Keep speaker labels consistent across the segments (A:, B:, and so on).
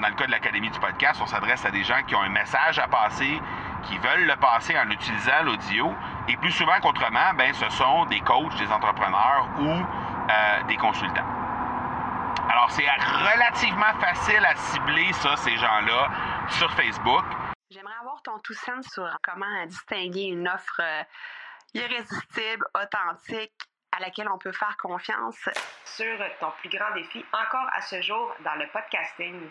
A: dans le cas de l'Académie du podcast, on s'adresse à des gens qui ont un message à passer, qui veulent le passer en utilisant l'audio. Et plus souvent qu'autrement, ben, ce sont des coachs, des entrepreneurs ou euh, des consultants. Alors, c'est relativement facile à cibler ça, ces gens-là, sur Facebook.
B: J'aimerais avoir ton tout sens sur comment distinguer une offre euh, irrésistible, authentique, à laquelle on peut faire confiance.
C: Sur ton plus grand défi encore à ce jour dans le podcasting.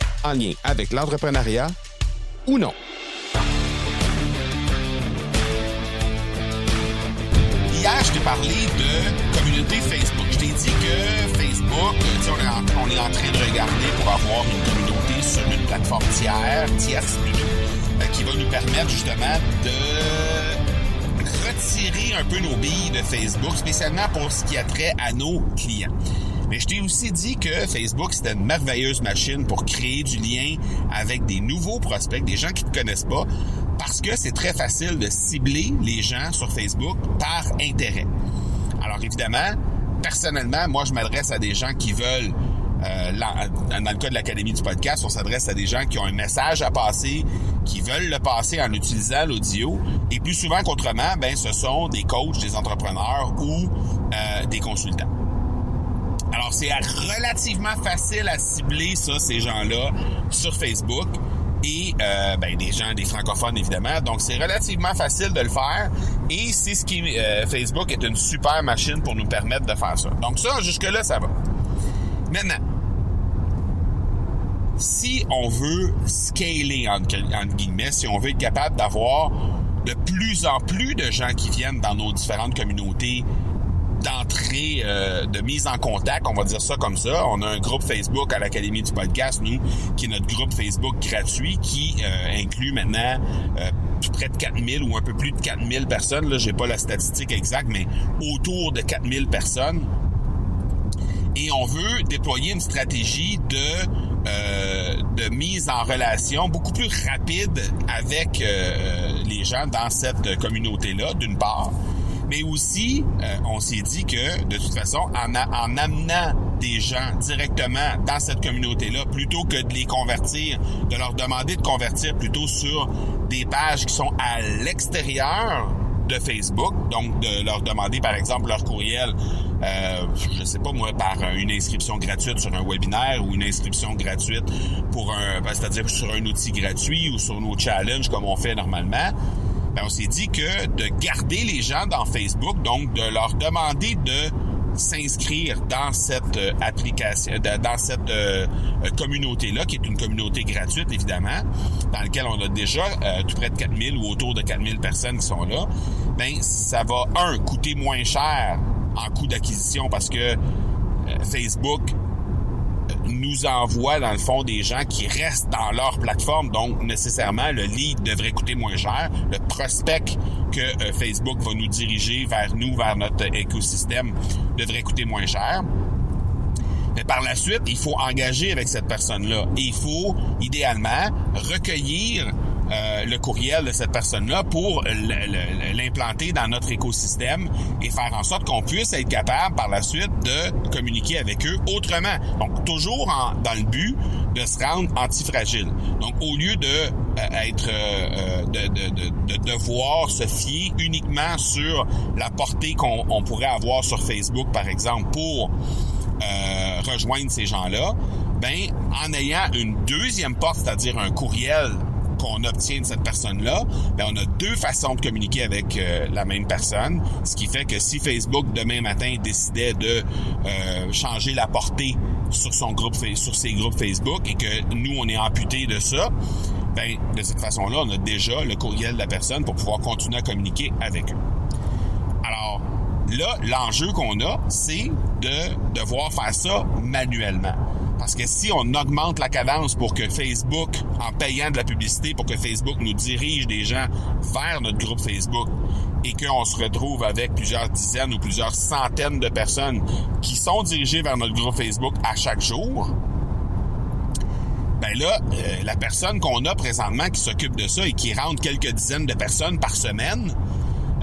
D: en lien avec l'entrepreneuriat ou non.
A: Hier, je t'ai parlé de communauté Facebook. Je t'ai dit que Facebook, on est, en, on est en train de regarder pour avoir une communauté sur une plateforme tiers, tierce plutôt, qui va nous permettre justement de retirer un peu nos billes de Facebook, spécialement pour ce qui a trait à nos clients. Mais je t'ai aussi dit que Facebook, c'était une merveilleuse machine pour créer du lien avec des nouveaux prospects, des gens qui ne te connaissent pas, parce que c'est très facile de cibler les gens sur Facebook par intérêt. Alors évidemment, personnellement, moi, je m'adresse à des gens qui veulent euh, dans le cas de l'Académie du podcast, on s'adresse à des gens qui ont un message à passer, qui veulent le passer en utilisant l'audio. Et plus souvent qu'autrement, ben, ce sont des coachs, des entrepreneurs ou euh, des consultants. Alors, c'est relativement facile à cibler ça, ces gens-là, sur Facebook. Et euh, ben, des gens, des francophones évidemment. Donc, c'est relativement facile de le faire. Et c'est ce qui euh, Facebook est une super machine pour nous permettre de faire ça. Donc ça, jusque-là, ça va. Maintenant, si on veut scaler, entre, entre guillemets, si on veut être capable d'avoir de plus en plus de gens qui viennent dans nos différentes communautés d'entrée, euh, de mise en contact, on va dire ça comme ça. On a un groupe Facebook à l'Académie du podcast, nous, qui est notre groupe Facebook gratuit, qui euh, inclut maintenant euh, près de 4000 ou un peu plus de 4000 personnes. Là, j'ai pas la statistique exacte, mais autour de 4000 personnes. Et on veut déployer une stratégie de de mise en relation beaucoup plus rapide avec les gens dans cette communauté-là, d'une part mais aussi, euh, on s'est dit que, de toute façon, en, en amenant des gens directement dans cette communauté-là, plutôt que de les convertir, de leur demander de convertir plutôt sur des pages qui sont à l'extérieur de Facebook, donc de leur demander par exemple leur courriel, euh, je sais pas moi, par une inscription gratuite sur un webinaire ou une inscription gratuite pour un, ben, c'est-à-dire sur un outil gratuit ou sur nos challenges comme on fait normalement ben on s'est dit que de garder les gens dans Facebook, donc de leur demander de s'inscrire dans cette euh, application, dans cette euh, euh, communauté-là, qui est une communauté gratuite, évidemment, dans laquelle on a déjà tout près de 4000 ou autour de 4000 personnes qui sont là, ben ça va, un, coûter moins cher en coût d'acquisition parce que Facebook nous envoie dans le fond des gens qui restent dans leur plateforme. Donc, nécessairement, le lead devrait coûter moins cher. Le prospect que euh, Facebook va nous diriger vers nous, vers notre écosystème, devrait coûter moins cher. Mais par la suite, il faut engager avec cette personne-là. Et il faut, idéalement, recueillir euh, le courriel de cette personne-là pour l'implanter dans notre écosystème et faire en sorte qu'on puisse être capable par la suite de communiquer avec eux autrement. Donc toujours dans le but de se rendre antifragile. Donc au lieu de euh, être euh, de, de, de, devoir se fier uniquement sur la portée qu'on pourrait avoir sur Facebook par exemple pour rejoindre ces gens-là, ben en ayant une deuxième porte, c'est-à-dire un courriel qu'on obtient de cette personne-là, ben on a deux façons de communiquer avec euh, la même personne. Ce qui fait que si Facebook demain matin décidait de euh, changer la portée sur ses groupes Facebook et que nous on est amputé de ça, ben de cette façon-là, on a déjà le courriel de la personne pour pouvoir continuer à communiquer avec eux. Alors là, l'enjeu qu'on a, c'est de devoir faire ça manuellement. Parce que si on augmente la cadence pour que Facebook, en payant de la publicité, pour que Facebook nous dirige des gens vers notre groupe Facebook et qu'on se retrouve avec plusieurs dizaines ou plusieurs centaines de personnes qui sont dirigées vers notre groupe Facebook à chaque jour, ben là, euh, la personne qu'on a présentement qui s'occupe de ça et qui rentre quelques dizaines de personnes par semaine,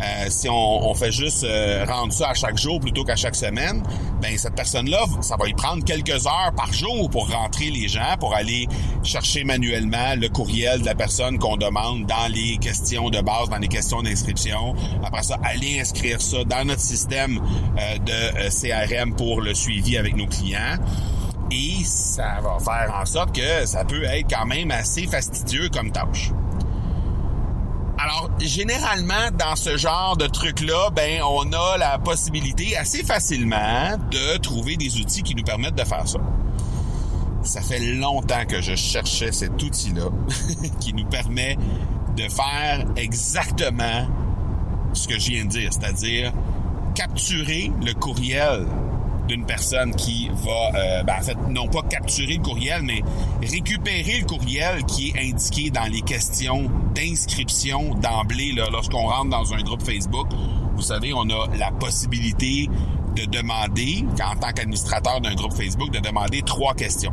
A: euh, si on, fait juste euh, rendre ça à chaque jour plutôt qu'à chaque semaine, ben cette personne-là, ça va y prendre quelques heures par jour pour rentrer les gens, pour aller chercher manuellement le courriel de la personne qu'on demande dans les questions de base, dans les questions d'inscription. Après ça, aller inscrire ça dans notre système euh, de CRM pour le suivi avec nos clients. Et ça va faire en sorte que ça peut être quand même assez fastidieux comme tâche. Alors, généralement, dans ce genre de truc-là, ben, on a la possibilité assez facilement de trouver des outils qui nous permettent de faire ça. Ça fait longtemps que je cherchais cet outil-là qui nous permet de faire exactement ce que je viens de dire, c'est-à-dire capturer le courriel d'une personne qui va, euh, ben, en fait, non pas capturer le courriel, mais récupérer le courriel qui est indiqué dans les questions d'inscription d'emblée lorsqu'on rentre dans un groupe Facebook. Vous savez, on a la possibilité de demander, en tant qu'administrateur d'un groupe Facebook, de demander trois questions.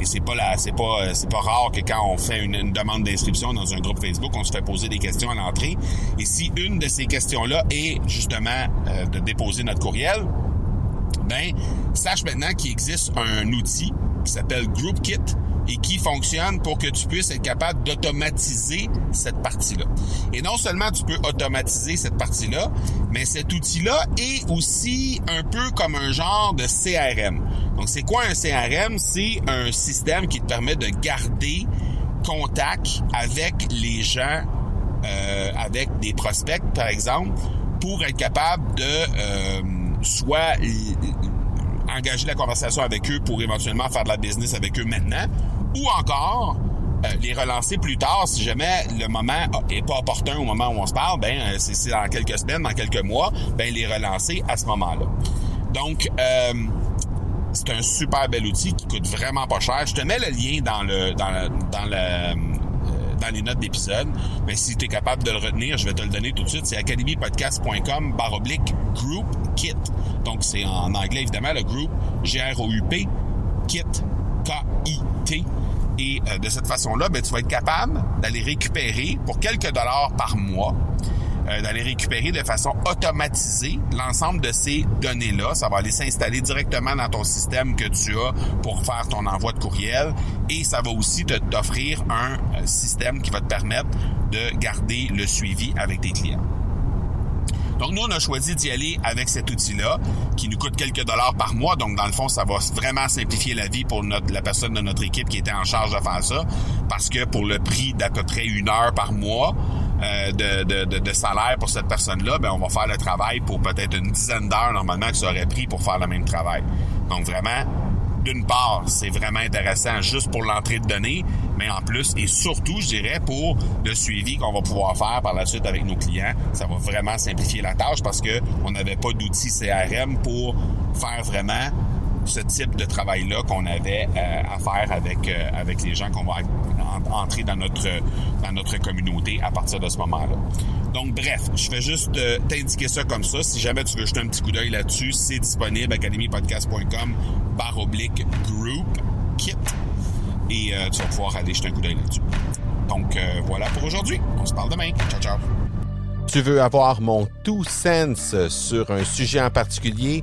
A: Et c'est pas la, c'est pas, c'est pas rare que quand on fait une, demande d'inscription dans un groupe Facebook, on se fait poser des questions à l'entrée. Et si une de ces questions-là est justement euh, de déposer notre courriel, ben sache maintenant qu'il existe un outil qui s'appelle GroupKit et qui fonctionne pour que tu puisses être capable d'automatiser cette partie-là. Et non seulement tu peux automatiser cette partie-là, mais cet outil-là est aussi un peu comme un genre de CRM. Donc c'est quoi un CRM? C'est un système qui te permet de garder contact avec les gens, euh, avec des prospects par exemple, pour être capable de... Euh, soit engager la conversation avec eux pour éventuellement faire de la business avec eux maintenant, ou encore euh, les relancer plus tard si jamais le moment est pas opportun au moment où on se parle, ben euh, c'est dans quelques semaines, dans quelques mois, ben les relancer à ce moment-là. Donc euh, c'est un super bel outil qui coûte vraiment pas cher. Je te mets le lien dans le dans dans le dans les notes d'épisode. Mais si tu es capable de le retenir, je vais te le donner tout de suite. C'est academypodcast.com baroblique group kit. Donc, c'est en anglais, évidemment, le group G-R-O-U-P kit K-I-T. Et euh, de cette façon-là, ben, tu vas être capable d'aller récupérer pour quelques dollars par mois euh, d'aller récupérer de façon automatisée l'ensemble de ces données-là. Ça va aller s'installer directement dans ton système que tu as pour faire ton envoi de courriel et ça va aussi t'offrir un euh, système qui va te permettre de garder le suivi avec tes clients. Donc, nous, on a choisi d'y aller avec cet outil-là, qui nous coûte quelques dollars par mois. Donc, dans le fond, ça va vraiment simplifier la vie pour notre, la personne de notre équipe qui était en charge de faire ça. Parce que pour le prix d'à peu près une heure par mois, euh, de, salaire pour cette personne-là, ben on va faire le travail pour peut-être une dizaine d'heures normalement que ça aurait pris pour faire le même travail. Donc vraiment, d'une part, c'est vraiment intéressant juste pour l'entrée de données, mais en plus et surtout, je dirais, pour le suivi qu'on va pouvoir faire par la suite avec nos clients, ça va vraiment simplifier la tâche parce que on n'avait pas d'outils CRM pour faire vraiment ce type de travail-là qu'on avait euh, à faire avec euh, avec les gens qu'on va entrer dans notre dans notre communauté à partir de ce moment-là. Donc bref, je vais juste euh, t'indiquer ça comme ça. Si jamais tu veux jeter un petit coup d'œil là-dessus, c'est disponible academypodcast.com barre oblique group kit et tu vas pouvoir aller jeter un coup d'œil là-dessus. Donc voilà pour aujourd'hui. On se parle demain. Ciao ciao.
D: Tu veux avoir mon tout sens sur un sujet en particulier?